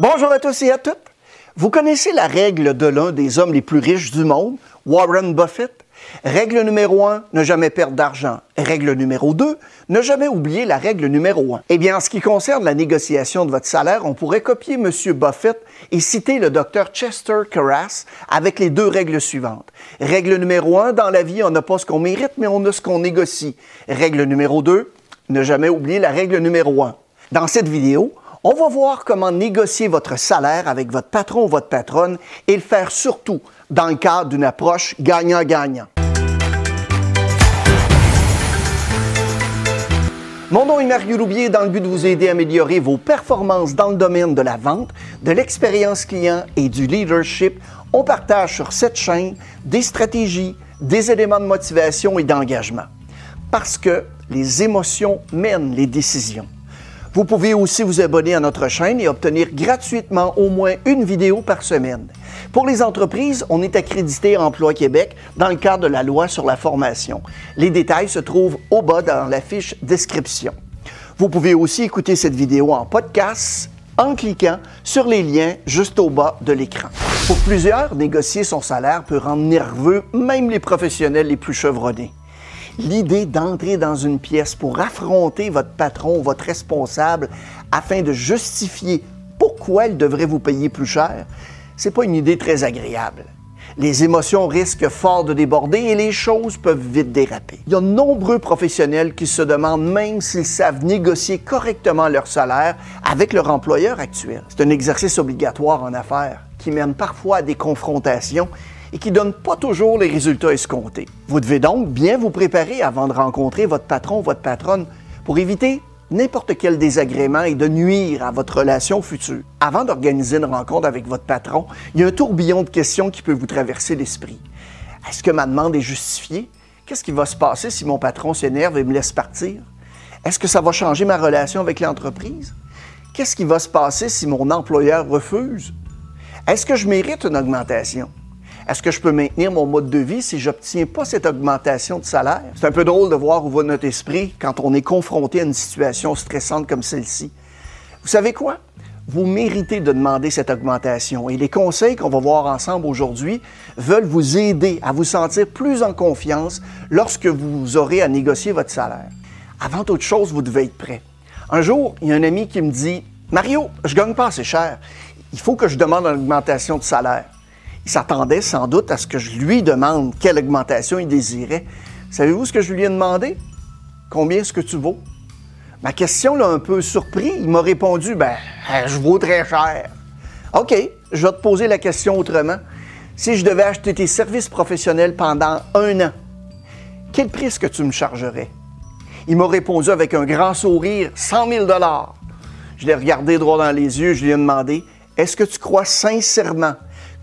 Bonjour à tous et à toutes. Vous connaissez la règle de l'un des hommes les plus riches du monde, Warren Buffett? Règle numéro un, ne jamais perdre d'argent. Règle numéro deux, ne jamais oublier la règle numéro un. Eh bien, en ce qui concerne la négociation de votre salaire, on pourrait copier M. Buffett et citer le Dr. Chester Carras avec les deux règles suivantes. Règle numéro un, dans la vie, on n'a pas ce qu'on mérite, mais on a ce qu'on négocie. Règle numéro deux, ne jamais oublier la règle numéro un. Dans cette vidéo, on va voir comment négocier votre salaire avec votre patron ou votre patronne et le faire surtout dans le cadre d'une approche gagnant-gagnant. Mon nom est Mario Roubier dans le but de vous aider à améliorer vos performances dans le domaine de la vente, de l'expérience client et du leadership. On partage sur cette chaîne des stratégies, des éléments de motivation et d'engagement. Parce que les émotions mènent les décisions. Vous pouvez aussi vous abonner à notre chaîne et obtenir gratuitement au moins une vidéo par semaine. Pour les entreprises, on est accrédité Emploi Québec dans le cadre de la loi sur la formation. Les détails se trouvent au bas dans la fiche description. Vous pouvez aussi écouter cette vidéo en podcast en cliquant sur les liens juste au bas de l'écran. Pour plusieurs, négocier son salaire peut rendre nerveux même les professionnels les plus chevronnés l'idée d'entrer dans une pièce pour affronter votre patron votre responsable afin de justifier pourquoi il devrait vous payer plus cher, c'est pas une idée très agréable. Les émotions risquent fort de déborder et les choses peuvent vite déraper. Il y a de nombreux professionnels qui se demandent même s'ils savent négocier correctement leur salaire avec leur employeur actuel. C'est un exercice obligatoire en affaires qui mène parfois à des confrontations et qui ne donne pas toujours les résultats escomptés. Vous devez donc bien vous préparer avant de rencontrer votre patron ou votre patronne pour éviter n'importe quel désagrément et de nuire à votre relation future. Avant d'organiser une rencontre avec votre patron, il y a un tourbillon de questions qui peut vous traverser l'esprit. Est-ce que ma demande est justifiée? Qu'est-ce qui va se passer si mon patron s'énerve et me laisse partir? Est-ce que ça va changer ma relation avec l'entreprise? Qu'est-ce qui va se passer si mon employeur refuse? Est-ce que je mérite une augmentation? Est-ce que je peux maintenir mon mode de vie si je n'obtiens pas cette augmentation de salaire? C'est un peu drôle de voir où va notre esprit quand on est confronté à une situation stressante comme celle-ci. Vous savez quoi? Vous méritez de demander cette augmentation et les conseils qu'on va voir ensemble aujourd'hui veulent vous aider à vous sentir plus en confiance lorsque vous aurez à négocier votre salaire. Avant toute chose, vous devez être prêt. Un jour, il y a un ami qui me dit Mario, je gagne pas assez cher. Il faut que je demande une augmentation de salaire. Il s'attendait sans doute à ce que je lui demande quelle augmentation il désirait. Savez-vous ce que je lui ai demandé? Combien est-ce que tu vaux? Ma question l'a un peu surpris. Il m'a répondu, ben, je vaux très cher. OK, je vais te poser la question autrement. Si je devais acheter tes services professionnels pendant un an, quel prix est-ce que tu me chargerais? Il m'a répondu avec un grand sourire, 100 000 Je l'ai regardé droit dans les yeux, je lui ai demandé, est-ce que tu crois sincèrement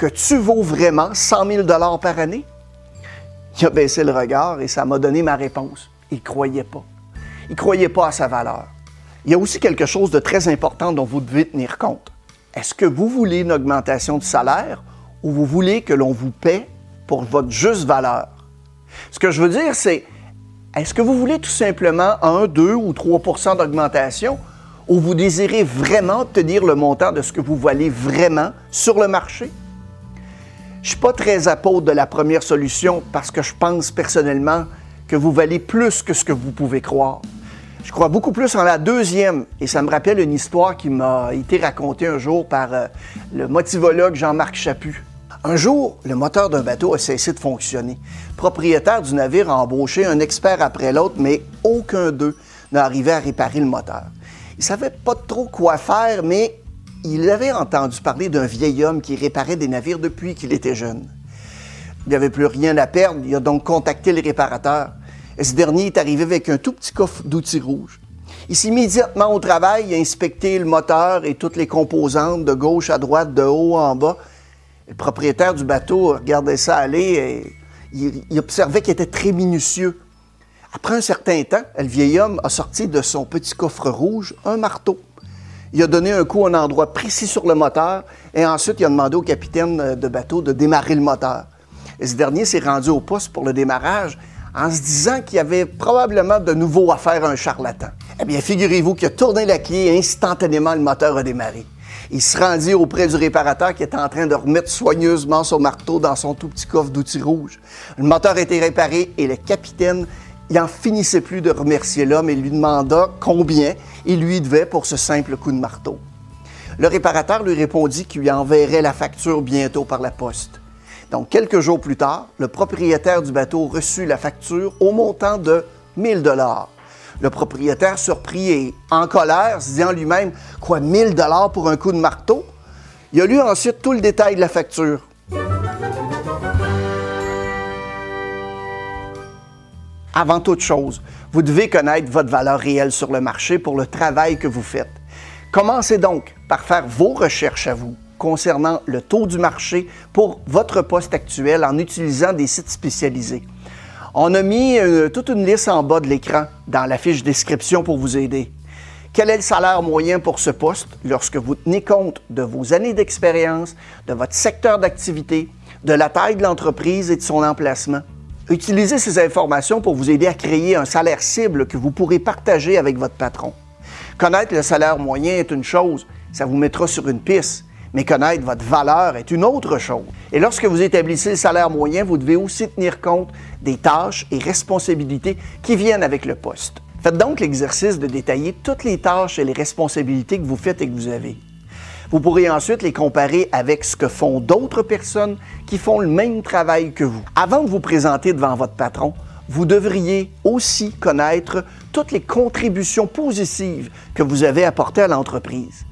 que tu vaux vraiment 100 000 par année? Il a baissé le regard et ça m'a donné ma réponse. Il ne croyait pas. Il ne croyait pas à sa valeur. Il y a aussi quelque chose de très important dont vous devez tenir compte. Est-ce que vous voulez une augmentation de salaire ou vous voulez que l'on vous paie pour votre juste valeur? Ce que je veux dire, c'est est-ce que vous voulez tout simplement 1, 2 ou 3% d'augmentation ou vous désirez vraiment obtenir le montant de ce que vous valez vraiment sur le marché? Je ne suis pas très apôtre de la première solution parce que je pense personnellement que vous valez plus que ce que vous pouvez croire. Je crois beaucoup plus en la deuxième, et ça me rappelle une histoire qui m'a été racontée un jour par euh, le motivologue Jean-Marc Chaput. Un jour, le moteur d'un bateau a cessé de fonctionner. Propriétaire du navire a embauché un expert après l'autre, mais aucun d'eux n'a arrivé à réparer le moteur. Il savait pas trop quoi faire, mais il avait entendu parler d'un vieil homme qui réparait des navires depuis qu'il était jeune. Il n'avait plus rien à perdre, il a donc contacté le réparateur. Et ce dernier est arrivé avec un tout petit coffre d'outils rouges. Il s'est immédiatement au travail, il a inspecté le moteur et toutes les composantes de gauche à droite, de haut en bas. Le propriétaire du bateau regardait ça aller et il, il observait qu'il était très minutieux. Après un certain temps, le vieil homme a sorti de son petit coffre rouge un marteau. Il a donné un coup à un endroit précis sur le moteur et ensuite il a demandé au capitaine de bateau de démarrer le moteur. Ce dernier s'est rendu au poste pour le démarrage en se disant qu'il y avait probablement de nouveau à faire un charlatan. Eh bien, figurez-vous qu'il a tourné la clé et instantanément le moteur a démarré. Il se rendit auprès du réparateur qui était en train de remettre soigneusement son marteau dans son tout petit coffre d'outils rouge. Le moteur était réparé et le capitaine il n'en finissait plus de remercier l'homme et lui demanda combien il lui devait pour ce simple coup de marteau. Le réparateur lui répondit qu'il lui enverrait la facture bientôt par la poste. Donc, quelques jours plus tard, le propriétaire du bateau reçut la facture au montant de 1000 dollars. Le propriétaire, surpris et en colère, se dit en lui-même Quoi, 1000 dollars pour un coup de marteau Il a lu ensuite tout le détail de la facture. Avant toute chose, vous devez connaître votre valeur réelle sur le marché pour le travail que vous faites. Commencez donc par faire vos recherches à vous concernant le taux du marché pour votre poste actuel en utilisant des sites spécialisés. On a mis euh, toute une liste en bas de l'écran dans la fiche description pour vous aider. Quel est le salaire moyen pour ce poste lorsque vous tenez compte de vos années d'expérience, de votre secteur d'activité, de la taille de l'entreprise et de son emplacement? Utilisez ces informations pour vous aider à créer un salaire cible que vous pourrez partager avec votre patron. Connaître le salaire moyen est une chose, ça vous mettra sur une piste, mais connaître votre valeur est une autre chose. Et lorsque vous établissez le salaire moyen, vous devez aussi tenir compte des tâches et responsabilités qui viennent avec le poste. Faites donc l'exercice de détailler toutes les tâches et les responsabilités que vous faites et que vous avez. Vous pourrez ensuite les comparer avec ce que font d'autres personnes qui font le même travail que vous. Avant de vous présenter devant votre patron, vous devriez aussi connaître toutes les contributions positives que vous avez apportées à l'entreprise.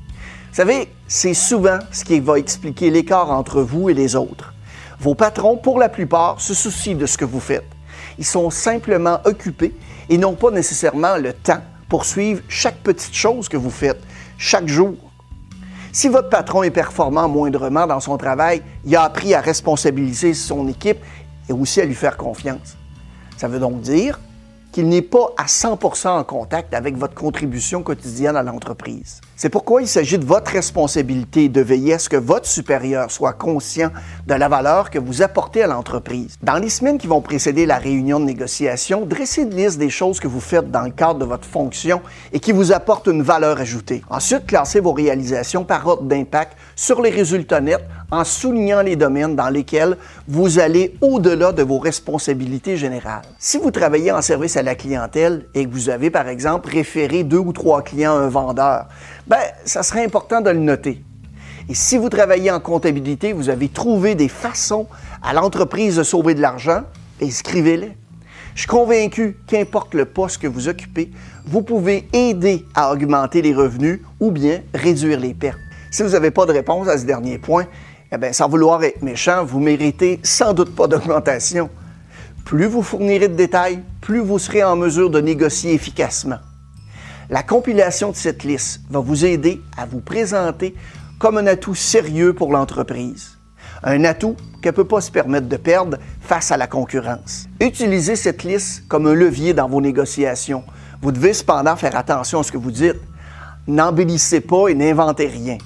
Vous savez, c'est souvent ce qui va expliquer l'écart entre vous et les autres. Vos patrons, pour la plupart, se soucient de ce que vous faites. Ils sont simplement occupés et n'ont pas nécessairement le temps pour suivre chaque petite chose que vous faites chaque jour si votre patron est performant moindrement dans son travail, il a appris à responsabiliser son équipe et aussi à lui faire confiance. Ça veut donc dire qu'il n'est pas à 100% en contact avec votre contribution quotidienne à l'entreprise. C'est pourquoi il s'agit de votre responsabilité de veiller à ce que votre supérieur soit conscient de la valeur que vous apportez à l'entreprise. Dans les semaines qui vont précéder la réunion de négociation, dressez une liste des choses que vous faites dans le cadre de votre fonction et qui vous apportent une valeur ajoutée. Ensuite, classez vos réalisations par ordre d'impact sur les résultats nets en soulignant les domaines dans lesquels vous allez au-delà de vos responsabilités générales. Si vous travaillez en service à clientèle et que vous avez, par exemple, référé deux ou trois clients à un vendeur, ben, ça serait important de le noter. Et si vous travaillez en comptabilité, vous avez trouvé des façons à l'entreprise de sauver de l'argent, inscrivez-les. Je suis convaincu qu'importe le poste que vous occupez, vous pouvez aider à augmenter les revenus ou bien réduire les pertes. Si vous n'avez pas de réponse à ce dernier point, eh bien, sans vouloir être méchant, vous méritez sans doute pas d'augmentation. Plus vous fournirez de détails, plus vous serez en mesure de négocier efficacement. La compilation de cette liste va vous aider à vous présenter comme un atout sérieux pour l'entreprise. Un atout qu'elle ne peut pas se permettre de perdre face à la concurrence. Utilisez cette liste comme un levier dans vos négociations. Vous devez cependant faire attention à ce que vous dites. N'embellissez pas et n'inventez rien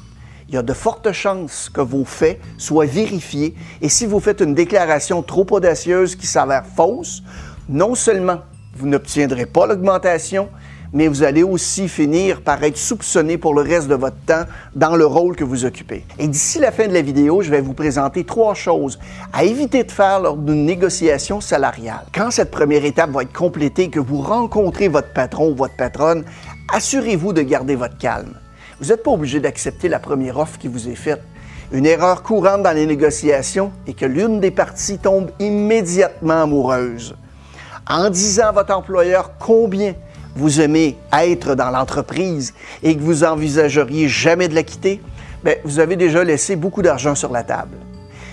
il y a de fortes chances que vos faits soient vérifiés et si vous faites une déclaration trop audacieuse qui s'avère fausse, non seulement vous n'obtiendrez pas l'augmentation, mais vous allez aussi finir par être soupçonné pour le reste de votre temps dans le rôle que vous occupez. Et d'ici la fin de la vidéo, je vais vous présenter trois choses à éviter de faire lors d'une négociation salariale. Quand cette première étape va être complétée et que vous rencontrez votre patron ou votre patronne, assurez-vous de garder votre calme. Vous n'êtes pas obligé d'accepter la première offre qui vous est faite. Une erreur courante dans les négociations est que l'une des parties tombe immédiatement amoureuse. En disant à votre employeur combien vous aimez être dans l'entreprise et que vous envisageriez jamais de la quitter, bien, vous avez déjà laissé beaucoup d'argent sur la table.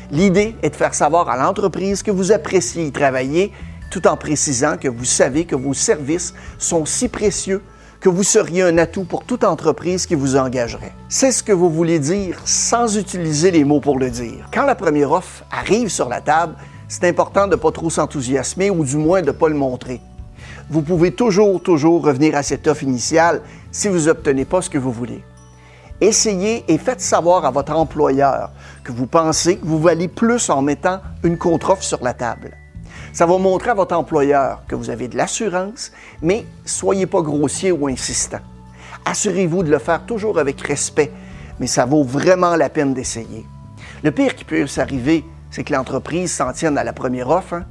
L'idée est de faire savoir à l'entreprise que vous appréciez y travailler tout en précisant que vous savez que vos services sont si précieux que vous seriez un atout pour toute entreprise qui vous engagerait. C'est ce que vous voulez dire sans utiliser les mots pour le dire. Quand la première offre arrive sur la table, c'est important de ne pas trop s'enthousiasmer ou du moins de ne pas le montrer. Vous pouvez toujours, toujours revenir à cette offre initiale si vous n'obtenez pas ce que vous voulez. Essayez et faites savoir à votre employeur que vous pensez que vous valez plus en mettant une contre-offre sur la table. Ça va montrer à votre employeur que vous avez de l'assurance, mais soyez pas grossier ou insistant. Assurez-vous de le faire toujours avec respect, mais ça vaut vraiment la peine d'essayer. Le pire qui peut s'arriver, c'est que l'entreprise s'en tienne à la première offre. Hein.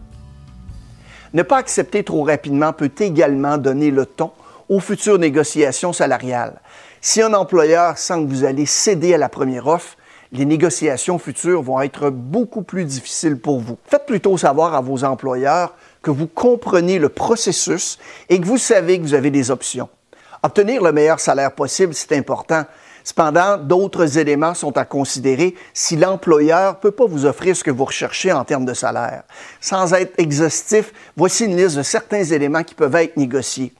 Ne pas accepter trop rapidement peut également donner le ton aux futures négociations salariales. Si un employeur sent que vous allez céder à la première offre, les négociations futures vont être beaucoup plus difficiles pour vous. Faites plutôt savoir à vos employeurs que vous comprenez le processus et que vous savez que vous avez des options. Obtenir le meilleur salaire possible, c'est important. Cependant, d'autres éléments sont à considérer si l'employeur ne peut pas vous offrir ce que vous recherchez en termes de salaire. Sans être exhaustif, voici une liste de certains éléments qui peuvent être négociés.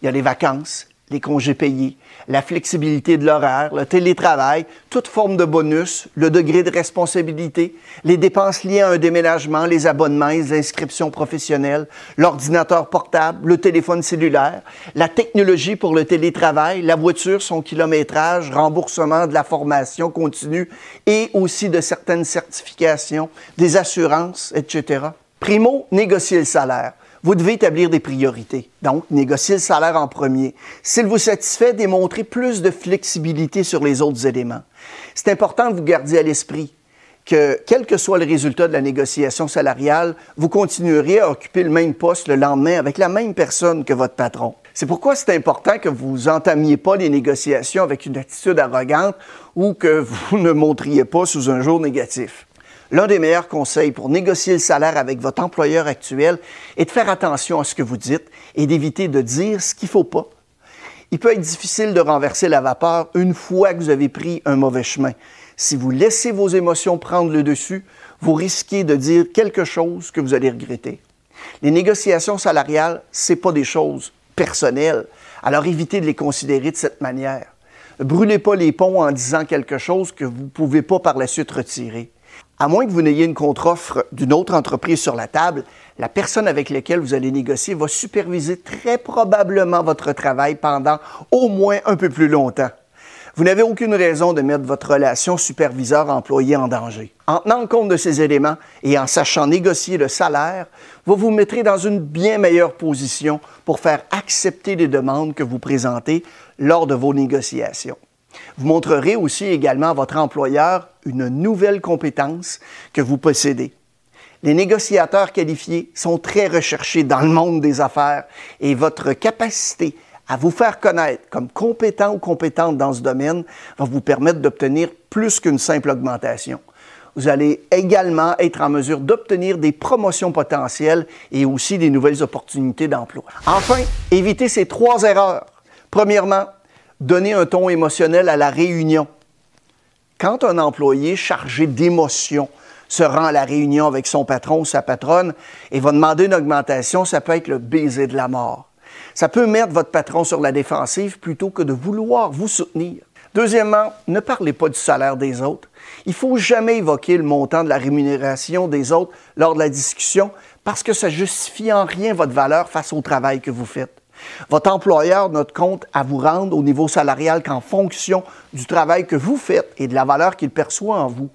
Il y a les vacances, les congés payés, la flexibilité de l'horaire, le télétravail, toute forme de bonus, le degré de responsabilité, les dépenses liées à un déménagement, les abonnements, les inscriptions professionnelles, l'ordinateur portable, le téléphone cellulaire, la technologie pour le télétravail, la voiture, son kilométrage, remboursement de la formation continue et aussi de certaines certifications, des assurances, etc. Primo, négocier le salaire vous devez établir des priorités. Donc, négocier le salaire en premier. S'il vous satisfait, démontrer plus de flexibilité sur les autres éléments. C'est important que vous gardiez à l'esprit que, quel que soit le résultat de la négociation salariale, vous continuerez à occuper le même poste le lendemain avec la même personne que votre patron. C'est pourquoi c'est important que vous entamiez pas les négociations avec une attitude arrogante ou que vous ne montriez pas sous un jour négatif. L'un des meilleurs conseils pour négocier le salaire avec votre employeur actuel est de faire attention à ce que vous dites et d'éviter de dire ce qu'il ne faut pas. Il peut être difficile de renverser la vapeur une fois que vous avez pris un mauvais chemin. Si vous laissez vos émotions prendre le dessus, vous risquez de dire quelque chose que vous allez regretter. Les négociations salariales, ce pas des choses personnelles, alors évitez de les considérer de cette manière. Brûlez pas les ponts en disant quelque chose que vous ne pouvez pas par la suite retirer. À moins que vous n'ayez une contre-offre d'une autre entreprise sur la table, la personne avec laquelle vous allez négocier va superviser très probablement votre travail pendant au moins un peu plus longtemps. Vous n'avez aucune raison de mettre votre relation superviseur-employé en danger. En tenant compte de ces éléments et en sachant négocier le salaire, vous vous mettrez dans une bien meilleure position pour faire accepter les demandes que vous présentez lors de vos négociations. Vous montrerez aussi également à votre employeur une nouvelle compétence que vous possédez. Les négociateurs qualifiés sont très recherchés dans le monde des affaires et votre capacité à vous faire connaître comme compétent ou compétente dans ce domaine va vous permettre d'obtenir plus qu'une simple augmentation. Vous allez également être en mesure d'obtenir des promotions potentielles et aussi des nouvelles opportunités d'emploi. Enfin, évitez ces trois erreurs. Premièrement, donner un ton émotionnel à la réunion. Quand un employé chargé d'émotion se rend à la réunion avec son patron ou sa patronne et va demander une augmentation, ça peut être le baiser de la mort. Ça peut mettre votre patron sur la défensive plutôt que de vouloir vous soutenir. Deuxièmement, ne parlez pas du salaire des autres. Il faut jamais évoquer le montant de la rémunération des autres lors de la discussion parce que ça justifie en rien votre valeur face au travail que vous faites. Votre employeur note compte à vous rendre au niveau salarial qu'en fonction du travail que vous faites et de la valeur qu'il perçoit en vous.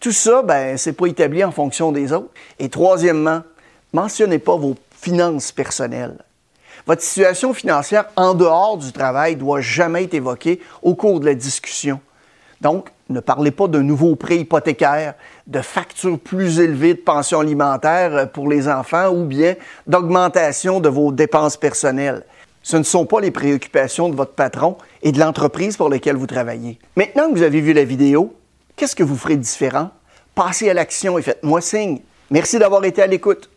Tout ça, ben, c'est pas établi en fonction des autres. Et troisièmement, mentionnez pas vos finances personnelles. Votre situation financière en dehors du travail doit jamais être évoquée au cours de la discussion. Donc, ne parlez pas de nouveaux prêts hypothécaires, de factures plus élevées de pensions alimentaires pour les enfants ou bien d'augmentation de vos dépenses personnelles. Ce ne sont pas les préoccupations de votre patron et de l'entreprise pour laquelle vous travaillez. Maintenant que vous avez vu la vidéo, qu'est-ce que vous ferez différent? Passez à l'action et faites-moi signe. Merci d'avoir été à l'écoute.